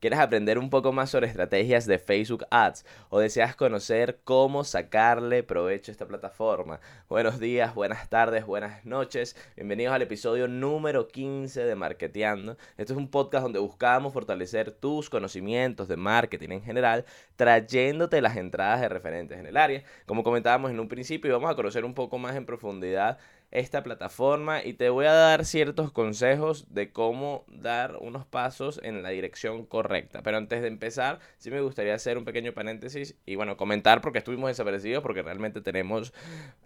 ¿Quieres aprender un poco más sobre estrategias de Facebook Ads o deseas conocer cómo sacarle provecho a esta plataforma? Buenos días, buenas tardes, buenas noches. Bienvenidos al episodio número 15 de Marketeando. Este es un podcast donde buscamos fortalecer tus conocimientos de marketing en general, trayéndote las entradas de referentes en el área. Como comentábamos en un principio, vamos a conocer un poco más en profundidad esta plataforma y te voy a dar ciertos consejos de cómo dar unos pasos en la dirección correcta. Pero antes de empezar, sí me gustaría hacer un pequeño paréntesis y bueno, comentar porque estuvimos desaparecidos, porque realmente tenemos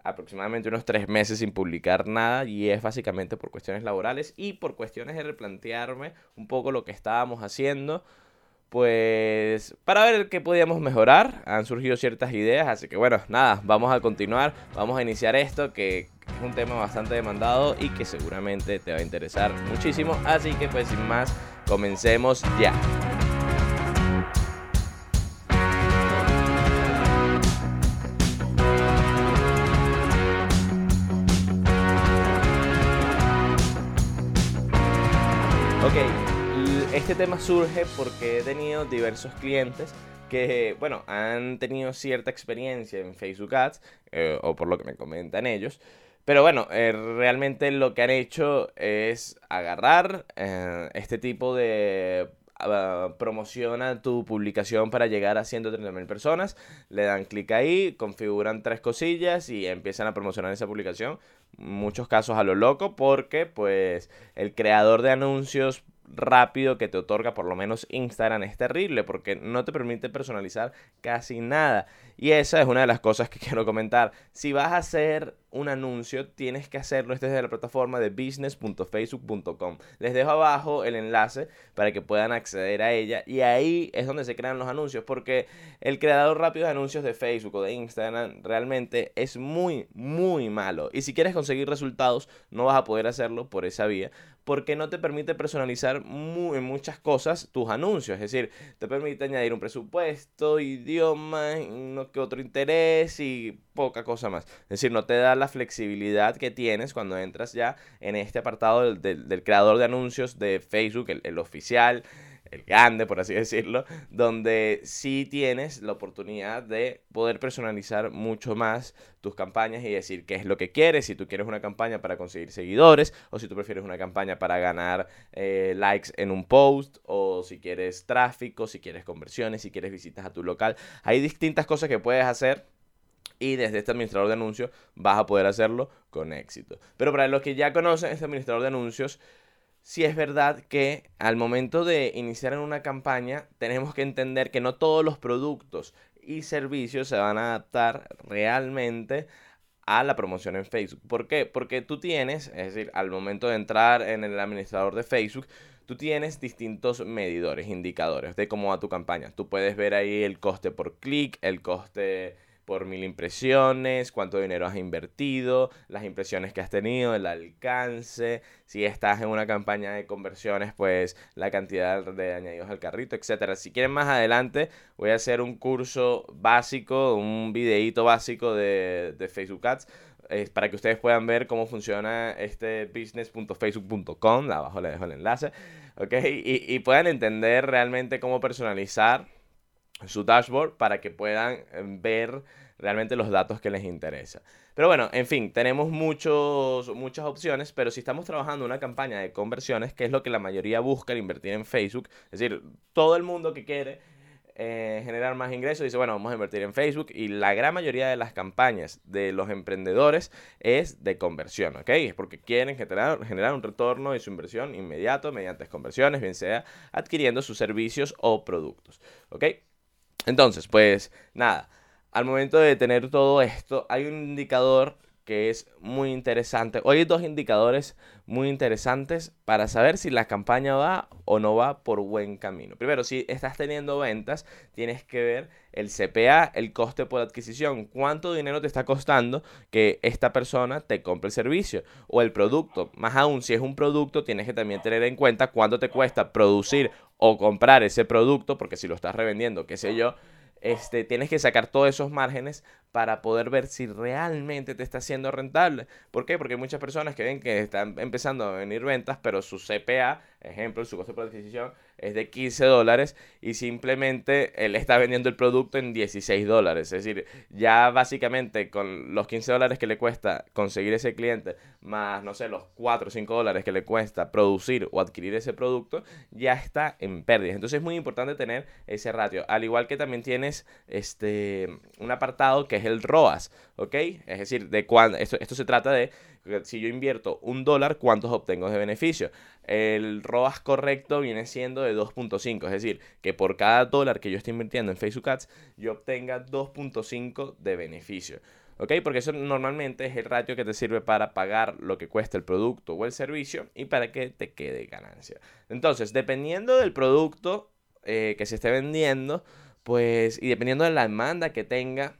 aproximadamente unos tres meses sin publicar nada y es básicamente por cuestiones laborales y por cuestiones de replantearme un poco lo que estábamos haciendo pues para ver qué podíamos mejorar. Han surgido ciertas ideas, así que bueno, nada, vamos a continuar, vamos a iniciar esto que es un tema bastante demandado y que seguramente te va a interesar muchísimo. Así que pues sin más, comencemos ya. Ok, este tema surge porque he tenido diversos clientes que, bueno, han tenido cierta experiencia en Facebook Ads, eh, o por lo que me comentan ellos, pero bueno, eh, realmente lo que han hecho es agarrar eh, este tipo de uh, promociona tu publicación para llegar a 130.000 personas, le dan clic ahí, configuran tres cosillas y empiezan a promocionar esa publicación. Muchos casos a lo loco porque pues el creador de anuncios rápido que te otorga por lo menos Instagram es terrible porque no te permite personalizar casi nada. Y esa es una de las cosas que quiero comentar. Si vas a hacer un anuncio, tienes que hacerlo desde la plataforma de business.facebook.com. Les dejo abajo el enlace para que puedan acceder a ella y ahí es donde se crean los anuncios porque el creador rápido de anuncios de Facebook o de Instagram realmente es muy, muy malo. Y si quieres conseguir resultados, no vas a poder hacerlo por esa vía porque no te permite personalizar en muchas cosas tus anuncios. Es decir, te permite añadir un presupuesto, idioma, no que otro interés y poca cosa más. Es decir, no te da la flexibilidad que tienes cuando entras ya en este apartado del, creador de anuncios de Facebook, el oficial el grande, por así decirlo, donde sí tienes la oportunidad de poder personalizar mucho más tus campañas y decir qué es lo que quieres, si tú quieres una campaña para conseguir seguidores o si tú prefieres una campaña para ganar eh, likes en un post o si quieres tráfico, si quieres conversiones, si quieres visitas a tu local. Hay distintas cosas que puedes hacer y desde este administrador de anuncios vas a poder hacerlo con éxito. Pero para los que ya conocen este administrador de anuncios, si es verdad que al momento de iniciar en una campaña tenemos que entender que no todos los productos y servicios se van a adaptar realmente a la promoción en Facebook. ¿Por qué? Porque tú tienes, es decir, al momento de entrar en el administrador de Facebook, tú tienes distintos medidores, indicadores de cómo va tu campaña. Tú puedes ver ahí el coste por clic, el coste por mil impresiones, cuánto dinero has invertido, las impresiones que has tenido, el alcance, si estás en una campaña de conversiones, pues la cantidad de añadidos al carrito, etcétera. Si quieren más adelante, voy a hacer un curso básico, un videíto básico de, de Facebook Ads. para que ustedes puedan ver cómo funciona este business.facebook.com, abajo les dejo el enlace, ¿ok? Y, y puedan entender realmente cómo personalizar su dashboard para que puedan eh, ver realmente los datos que les interesa. Pero bueno, en fin, tenemos muchos, muchas opciones, pero si estamos trabajando una campaña de conversiones, que es lo que la mayoría busca invertir en Facebook, es decir, todo el mundo que quiere eh, generar más ingresos dice, bueno, vamos a invertir en Facebook y la gran mayoría de las campañas de los emprendedores es de conversión, ¿ok? Es porque quieren generar, generar un retorno de su inversión inmediato mediante conversiones, bien sea adquiriendo sus servicios o productos, ¿ok? Entonces, pues nada, al momento de tener todo esto, hay un indicador que es muy interesante. Hoy hay dos indicadores muy interesantes para saber si la campaña va o no va por buen camino. Primero, si estás teniendo ventas, tienes que ver el CPA, el coste por adquisición, cuánto dinero te está costando que esta persona te compre el servicio o el producto. Más aún, si es un producto, tienes que también tener en cuenta cuánto te cuesta producir o comprar ese producto, porque si lo estás revendiendo, qué sé yo, este, tienes que sacar todos esos márgenes para poder ver si realmente te está haciendo rentable. ¿Por qué? Porque hay muchas personas que ven que están empezando a venir ventas, pero su CPA, ejemplo, su costo por adquisición, es de 15 dólares y simplemente él está vendiendo el producto en 16 dólares. Es decir, ya básicamente con los 15 dólares que le cuesta conseguir ese cliente, más, no sé, los 4 o 5 dólares que le cuesta producir o adquirir ese producto, ya está en pérdidas. Entonces es muy importante tener ese ratio. Al igual que también tienes este, un apartado que es el ROAS, ¿ok? Es decir, de cuándo, esto, esto se trata de si yo invierto un dólar, ¿cuántos obtengo de beneficio? El ROAS correcto viene siendo de 2.5, es decir, que por cada dólar que yo estoy invirtiendo en Facebook Ads, yo obtenga 2.5 de beneficio. ¿Ok? Porque eso normalmente es el ratio que te sirve para pagar lo que cuesta el producto o el servicio y para que te quede ganancia. Entonces, dependiendo del producto eh, que se esté vendiendo, pues, y dependiendo de la demanda que tenga,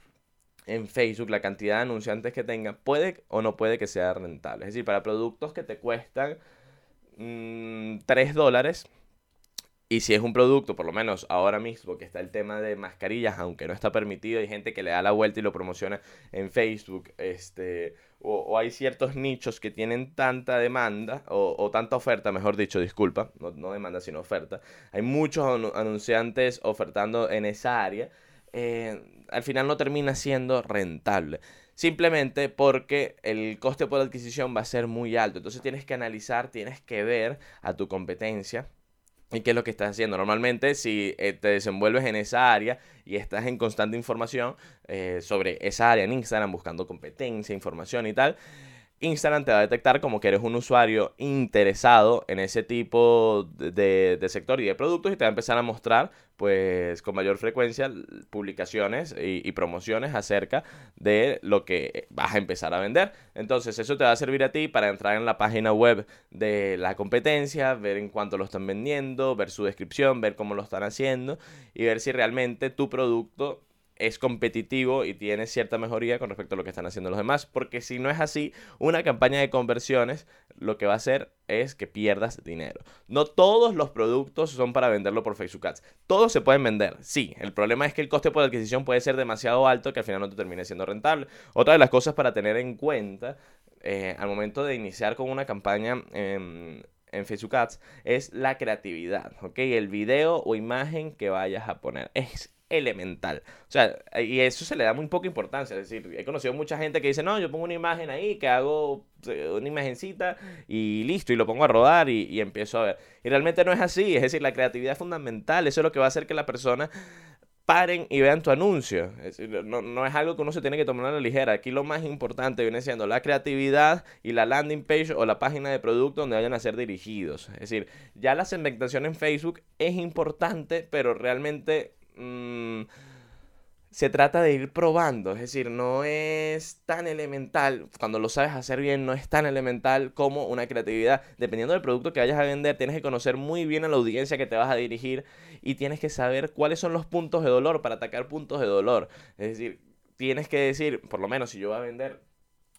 en Facebook, la cantidad de anunciantes que tenga, puede o no puede que sea rentable. Es decir, para productos que te cuestan 3 mm, dólares, y si es un producto, por lo menos ahora mismo que está el tema de mascarillas, aunque no está permitido, hay gente que le da la vuelta y lo promociona en Facebook, este, o, hay ciertos nichos que tienen tanta demanda, o, tanta oferta, mejor dicho, disculpa, no, no demanda sino oferta. Hay muchos anunciantes ofertando en esa área eh, al final no termina siendo rentable. Simplemente porque el coste por adquisición va a ser muy alto. Entonces tienes que analizar, tienes que ver a tu competencia y qué es lo que estás haciendo. Normalmente si eh, te desenvuelves en esa área y estás en constante información eh, sobre esa área en Instagram, buscando competencia, información y tal, Instagram te va a detectar como que eres un usuario interesado en ese tipo de, sector y de productos y te va a empezar a mostrar pues con mayor frecuencia publicaciones y, promociones acerca de lo que vas a empezar a vender. Entonces eso te va a servir a ti para entrar en la página web de la competencia, ver en cuánto lo están vendiendo, ver su descripción, ver cómo lo están haciendo y ver si realmente tu producto es competitivo y tiene cierta mejoría con respecto a lo que están haciendo los demás. Porque si no es así, una campaña de conversiones lo que va a hacer es que pierdas dinero. No todos los productos son para venderlo por Facebook Ads. Todos se pueden vender, sí. El problema es que el coste por adquisición puede ser demasiado alto que al final no te termine siendo rentable. Otra de las cosas para tener en cuenta eh, al momento de iniciar con una campaña en, Facebook Ads es la creatividad, ¿ok? El video o imagen que vayas a poner. Es elemental. O sea, y eso se le da muy poca importancia. Es decir, he conocido mucha gente que dice, no, yo pongo una imagen ahí, que hago eh, una imagencita y listo, y lo pongo a rodar y, empiezo a ver. Y realmente no es así. Es decir, la creatividad es fundamental. Eso es lo que va a hacer que la persona paren y vean tu anuncio. Es decir, no, no, es algo que uno se tiene que tomar a la ligera. Aquí lo más importante viene siendo la creatividad y la landing page o la página de producto donde vayan a ser dirigidos. Es decir, ya la segmentación en Facebook es importante, pero realmente Mm, se trata de ir probando, es decir, no es tan elemental, cuando lo sabes hacer bien, no es tan elemental como una creatividad. Dependiendo del producto que vayas a vender, tienes que conocer muy bien a la audiencia que te vas a dirigir y tienes que saber cuáles son los puntos de dolor para atacar puntos de dolor. Es decir, tienes que decir, por lo menos si yo voy a vender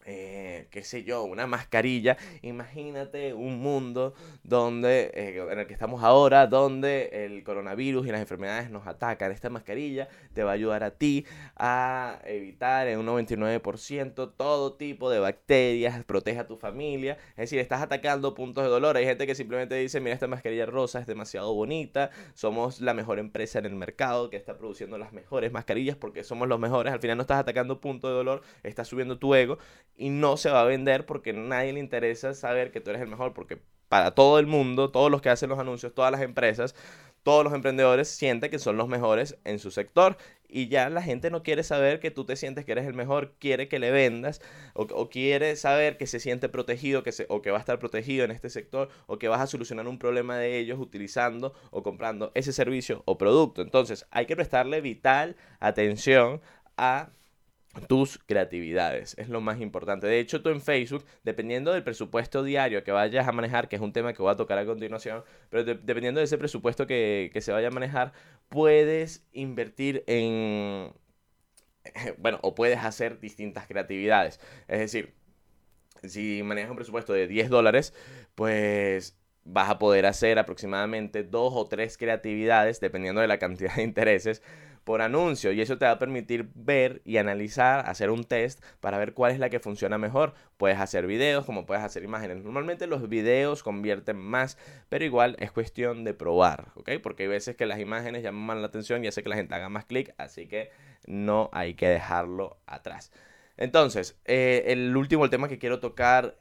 eh, qué sé yo, una mascarilla. Imagínate un mundo donde, eh, en el que estamos ahora, donde el coronavirus y las enfermedades nos atacan. Esta mascarilla te va a ayudar a ti a evitar en un 99% todo tipo de bacterias, protege a tu familia. Es decir, estás atacando puntos de dolor. Hay gente que simplemente dice, mira, esta mascarilla rosa es demasiado bonita, somos la mejor empresa en el mercado que está produciendo las mejores mascarillas porque somos los mejores. Al final no estás atacando puntos de dolor, estás subiendo tu ego y no se va a vender porque a nadie le interesa saber que tú eres el mejor, porque para todo el mundo, todos los que hacen los anuncios, todas las empresas, todos los emprendedores sienten que son los mejores en su sector y ya la gente no quiere saber que tú te sientes que eres el mejor, quiere que le vendas o, quiere saber que se siente protegido que se, o que va a estar protegido en este sector o que vas a solucionar un problema de ellos utilizando o comprando ese servicio o producto. Entonces hay que prestarle vital atención a tus creatividades. Es lo más importante. De hecho, tú en Facebook, dependiendo del presupuesto diario que vayas a manejar, que es un tema que voy a tocar a continuación, pero dependiendo de ese presupuesto que, se vaya a manejar, puedes invertir en... Bueno, o puedes hacer distintas creatividades. Es decir, si manejas un presupuesto de 10 dólares, pues vas a poder hacer aproximadamente dos o tres creatividades, dependiendo de la cantidad de intereses, por anuncio y eso te va a permitir ver y analizar, hacer un test para ver cuál es la que funciona mejor. Puedes hacer videos como puedes hacer imágenes. Normalmente los videos convierten más, pero igual es cuestión de probar, ¿ok? Porque hay veces que las imágenes llaman la atención y hace que la gente haga más clic, así que no hay que dejarlo atrás. Entonces, eh, el último tema que quiero tocar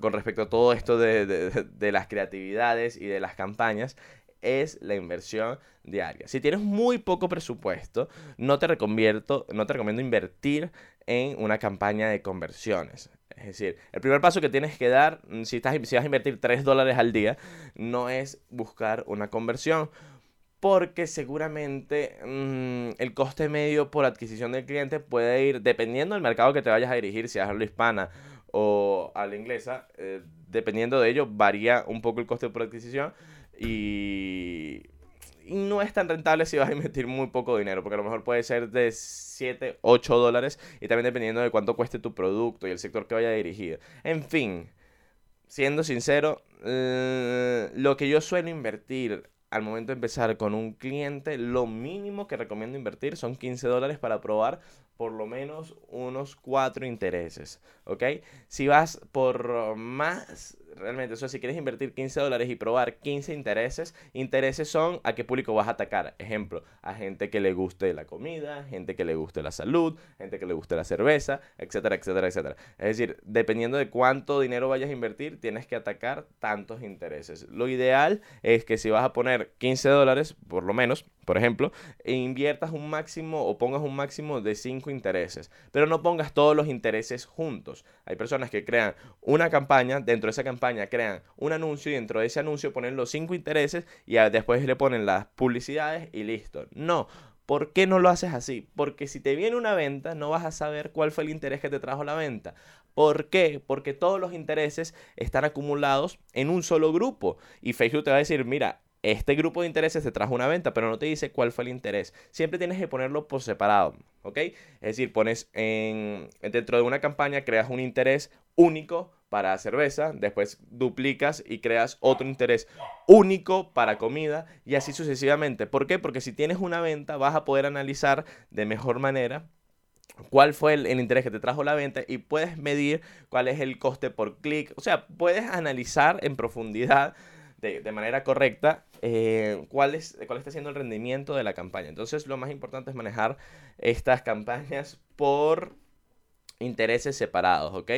con respecto a todo esto de, las creatividades y de las campañas es la inversión diaria. Si tienes muy poco presupuesto, no te, recomiendo invertir en una campaña de conversiones. Es decir, el primer paso que tienes que dar, mm, si, estás, si vas a invertir 3 dólares al día, no es buscar una conversión, porque seguramente mm, el coste medio por adquisición del cliente puede ir, dependiendo del mercado que te vayas a dirigir, si es a la hispana o a la inglesa, eh, dependiendo de ello varía un poco el coste por adquisición y, no es tan rentable si vas a invertir muy poco dinero, porque a lo mejor puede ser de 7, 8 dólares y también dependiendo de cuánto cueste tu producto y el sector que vaya dirigido. En fin, siendo sincero, eh, lo que yo suelo invertir al momento de empezar con un cliente, lo mínimo que recomiendo invertir son 15 dólares para probar por lo menos unos 4 intereses, ¿ok? Si vas por más realmente. O sea, si quieres invertir 15 dólares y probar 15 intereses, intereses son a qué público vas a atacar. Ejemplo, a gente que le guste la comida, gente que le guste la salud, gente que le guste la cerveza, etcétera, etcétera, etcétera. Es decir, dependiendo de cuánto dinero vayas a invertir, tienes que atacar tantos intereses. Lo ideal es que si vas a poner 15 dólares, por lo menos, por ejemplo, e inviertas un máximo o pongas un máximo de 5 intereses, pero no pongas todos los intereses juntos. Hay personas que crean una campaña, dentro de esa campaña crean un anuncio y dentro de ese anuncio ponen los 5 intereses y después le ponen las publicidades y listo. No. ¿Por qué no lo haces así? Porque si te viene una venta, no vas a saber cuál fue el interés que te trajo la venta. ¿Por qué? Porque todos los intereses están acumulados en un solo grupo. Y Facebook te va a decir, mira, este grupo de intereses te trajo una venta, pero no te dice cuál fue el interés. Siempre tienes que ponerlo por separado, ¿ok? Es decir, pones en, dentro de una campaña, creas un interés único para cerveza, después duplicas y creas otro interés único para comida y así sucesivamente. ¿Por qué? Porque si tienes una venta vas a poder analizar de mejor manera cuál fue el, interés que te trajo la venta y puedes medir cuál es el coste por clic. O sea, puedes analizar en profundidad de, manera correcta eh, cuál, es, cuál está siendo el rendimiento de la campaña. Entonces lo más importante es manejar estas campañas por intereses separados, ¿ok?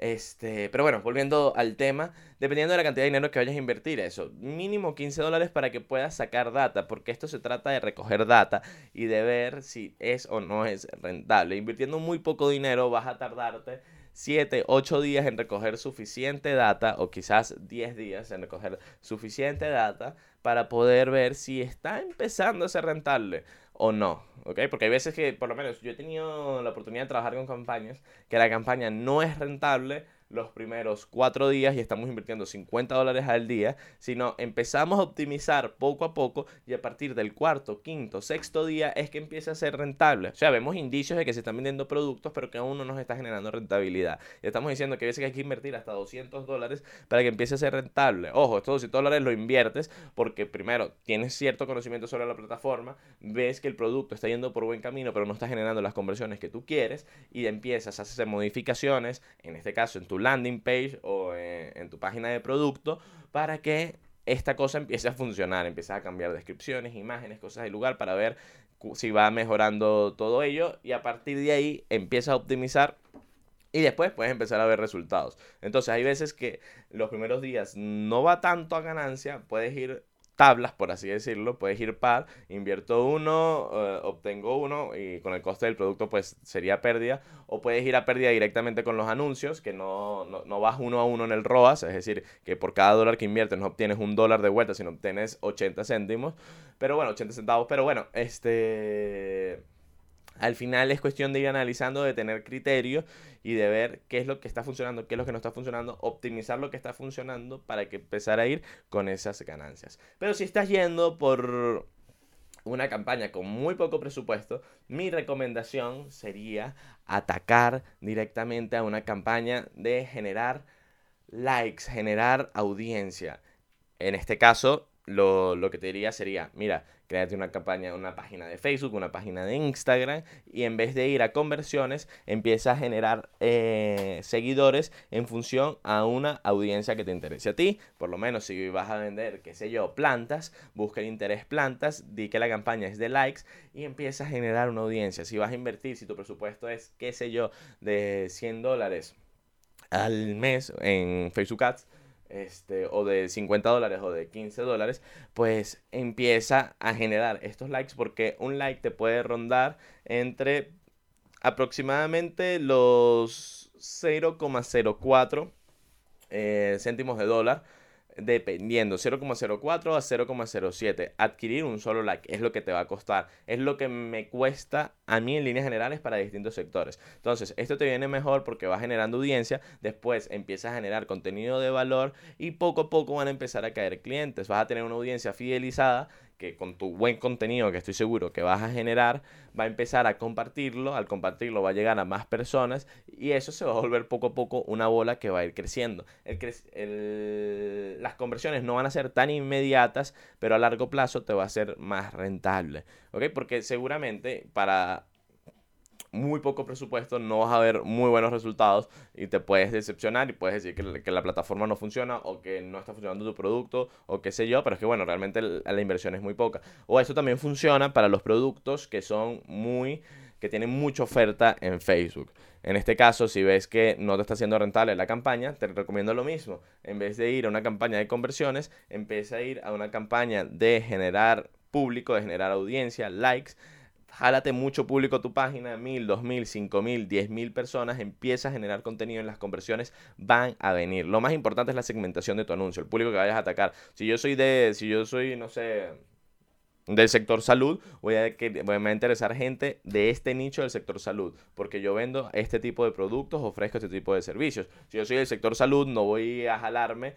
Este, pero bueno, volviendo al tema, dependiendo de la cantidad de dinero que vayas a invertir, eso, mínimo 15 dólares para que puedas sacar data, porque esto se trata de recoger data y de ver si es o no es rentable. Invirtiendo muy poco dinero vas a tardarte 7, 8 días en recoger suficiente data o quizás 10 días en recoger suficiente data para poder ver si está empezando a ser rentable o no, ¿ok? Porque hay veces que, por lo menos, yo he tenido la oportunidad de trabajar con campañas que la campaña no es rentable los primeros cuatro días y estamos invirtiendo 50 dólares al día, sino empezamos a optimizar poco a poco y a partir del cuarto, quinto, sexto día es que empieza a ser rentable. O sea, vemos indicios de que se están vendiendo productos, pero que aún no nos está generando rentabilidad. Y estamos diciendo que a veces hay que invertir hasta 200 dólares para que empiece a ser rentable. Ojo, estos 200 dólares lo inviertes porque primero tienes cierto conocimiento sobre la plataforma, ves que el producto está yendo por buen camino, pero no está generando las conversiones que tú quieres y empiezas a hacer modificaciones, en este caso en tu landing page o en, tu página de producto para que esta cosa empiece a funcionar, empiece a cambiar descripciones, imágenes, cosas del lugar para ver si va mejorando todo ello y a partir de ahí empieza a optimizar y después puedes empezar a ver resultados. Entonces hay veces que los primeros días no va tanto a ganancia, puedes ir tablas, por así decirlo, puedes ir par, invierto uno, eh, obtengo uno y con el coste del producto pues sería pérdida, o puedes ir a pérdida directamente con los anuncios, que no, no, vas uno a uno en el ROAS, es decir, que por cada dólar que inviertes no obtienes un dólar de vuelta, sino obtienes 80 céntimos, pero bueno, 80 centavos, pero bueno, este al final es cuestión de ir analizando, de tener criterio y de ver qué es lo que está funcionando, qué es lo que no está funcionando, optimizar lo que está funcionando para que empezar a ir con esas ganancias. Pero si estás yendo por una campaña con muy poco presupuesto, mi recomendación sería atacar directamente a una campaña de generar likes, generar audiencia. En este caso, lo, lo, que te diría sería, mira, créate una campaña, una página de Facebook, una página de Instagram y en vez de ir a conversiones, empieza a generar eh, seguidores en función a una audiencia que te interese a ti. Por lo menos si vas a vender, qué sé yo, plantas, busca el interés plantas, di que la campaña es de likes y empieza a generar una audiencia. Si vas a invertir, si tu presupuesto es, qué sé yo, de 100 dólares al mes en Facebook Ads, este, o de 50 dólares o de 15 dólares, pues empieza a generar estos likes porque un like te puede rondar entre aproximadamente los 0,04 eh, céntimos de dólar dependiendo 0,04 a 0,07. Adquirir un solo like es lo que te va a costar, es lo que me cuesta a mí en líneas generales para distintos sectores. Entonces, esto te viene mejor porque va generando audiencia, después empiezas a generar contenido de valor y poco a poco van a empezar a caer clientes. Vas a tener una audiencia fidelizada que con tu buen contenido que estoy seguro que vas a generar, va a empezar a compartirlo, al compartirlo va a llegar a más personas y eso se va a volver poco a poco una bola que va a ir creciendo. las conversiones no van a ser tan inmediatas, pero a largo plazo te va a ser más rentable. Porque seguramente para muy poco presupuesto, no vas a ver muy buenos resultados y te puedes decepcionar y puedes decir que, la plataforma no funciona o que no está funcionando tu producto o qué sé yo, pero es que bueno, realmente la inversión es muy poca. O eso también funciona para los productos que son muy que tienen mucha oferta en Facebook. En este caso, si ves que no te está haciendo rentable la campaña, te recomiendo lo mismo. En vez de ir a una campaña de conversiones, empieza a ir a una campaña de generar público, de generar audiencia, likes jálate mucho público a tu página, mil, dos mil, cinco mil, diez mil personas, empieza a generar contenido en las conversiones, van a venir. Lo más importante es la segmentación de tu anuncio, el público que vayas a atacar. Si yo soy de, si yo soy, no sé, del sector salud, voy a, voy a interesar gente de este nicho del sector salud, porque yo vendo este tipo de productos, ofrezco este tipo de servicios. Si yo soy del sector salud, no voy a jalarme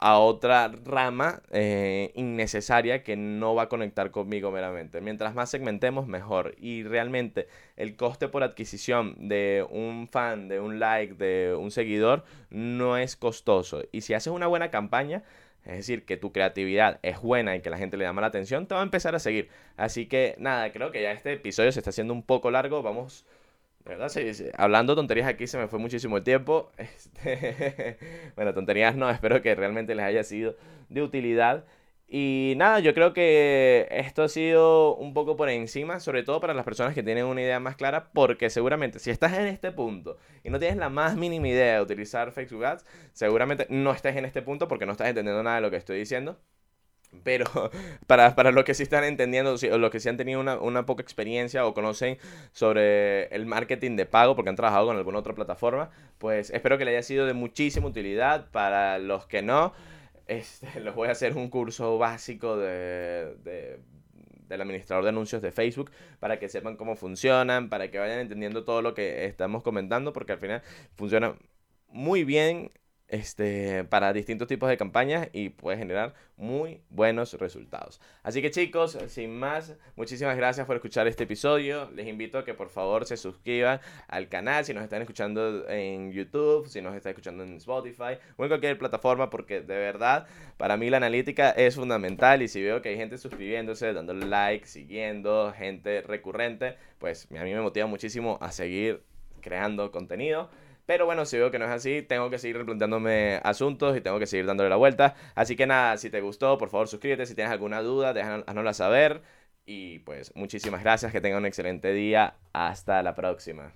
a otra rama eh, innecesaria que no va a conectar conmigo meramente. Mientras más segmentemos, mejor. Y realmente el coste por adquisición de un fan, de un like, de un seguidor, no es costoso. Y si haces una buena campaña, es decir, que tu creatividad es buena y que la gente le llama la atención, te va a empezar a seguir. Así que nada, creo que ya este episodio se está haciendo un poco largo. Vamos ¿Verdad? Sí, Hablando tonterías aquí se me fue muchísimo el tiempo. Este, bueno, tonterías no, espero que realmente les haya sido de utilidad. Y nada, yo creo que esto ha sido un poco por encima, sobre todo para las personas que tienen una idea más clara, porque seguramente si estás en este punto y no tienes la más mínima idea de utilizar Facebook Ads, seguramente no estés en este punto porque no estás entendiendo nada de lo que estoy diciendo. Pero para, para los que sí están entendiendo, o los que sí han tenido una, una, poca experiencia o conocen sobre el marketing de pago porque han trabajado con alguna otra plataforma, pues espero que les haya sido de muchísima utilidad. Para los que no, este, les voy a hacer un curso básico de, de, del administrador de anuncios de Facebook para que sepan cómo funcionan, para que vayan entendiendo todo lo que estamos comentando, porque al final funciona muy bien este, para distintos tipos de campañas y puede generar muy buenos resultados. Así que chicos, sin más, muchísimas gracias por escuchar este episodio. Les invito a que por favor se suscriban al canal si nos están escuchando en YouTube, si nos están escuchando en Spotify o en cualquier plataforma porque de verdad para mí la analítica es fundamental y si veo que hay gente suscribiéndose, dándole like, siguiendo, gente recurrente, pues a mí me motiva muchísimo a seguir creando contenido. Pero bueno, si veo que no es así, tengo que seguir replanteándome asuntos y tengo que seguir dándole la vuelta. Así que nada, si te gustó, por favor suscríbete. Si tienes alguna duda, déjanosla saber. Y pues muchísimas gracias, que tengan un excelente día. Hasta la próxima.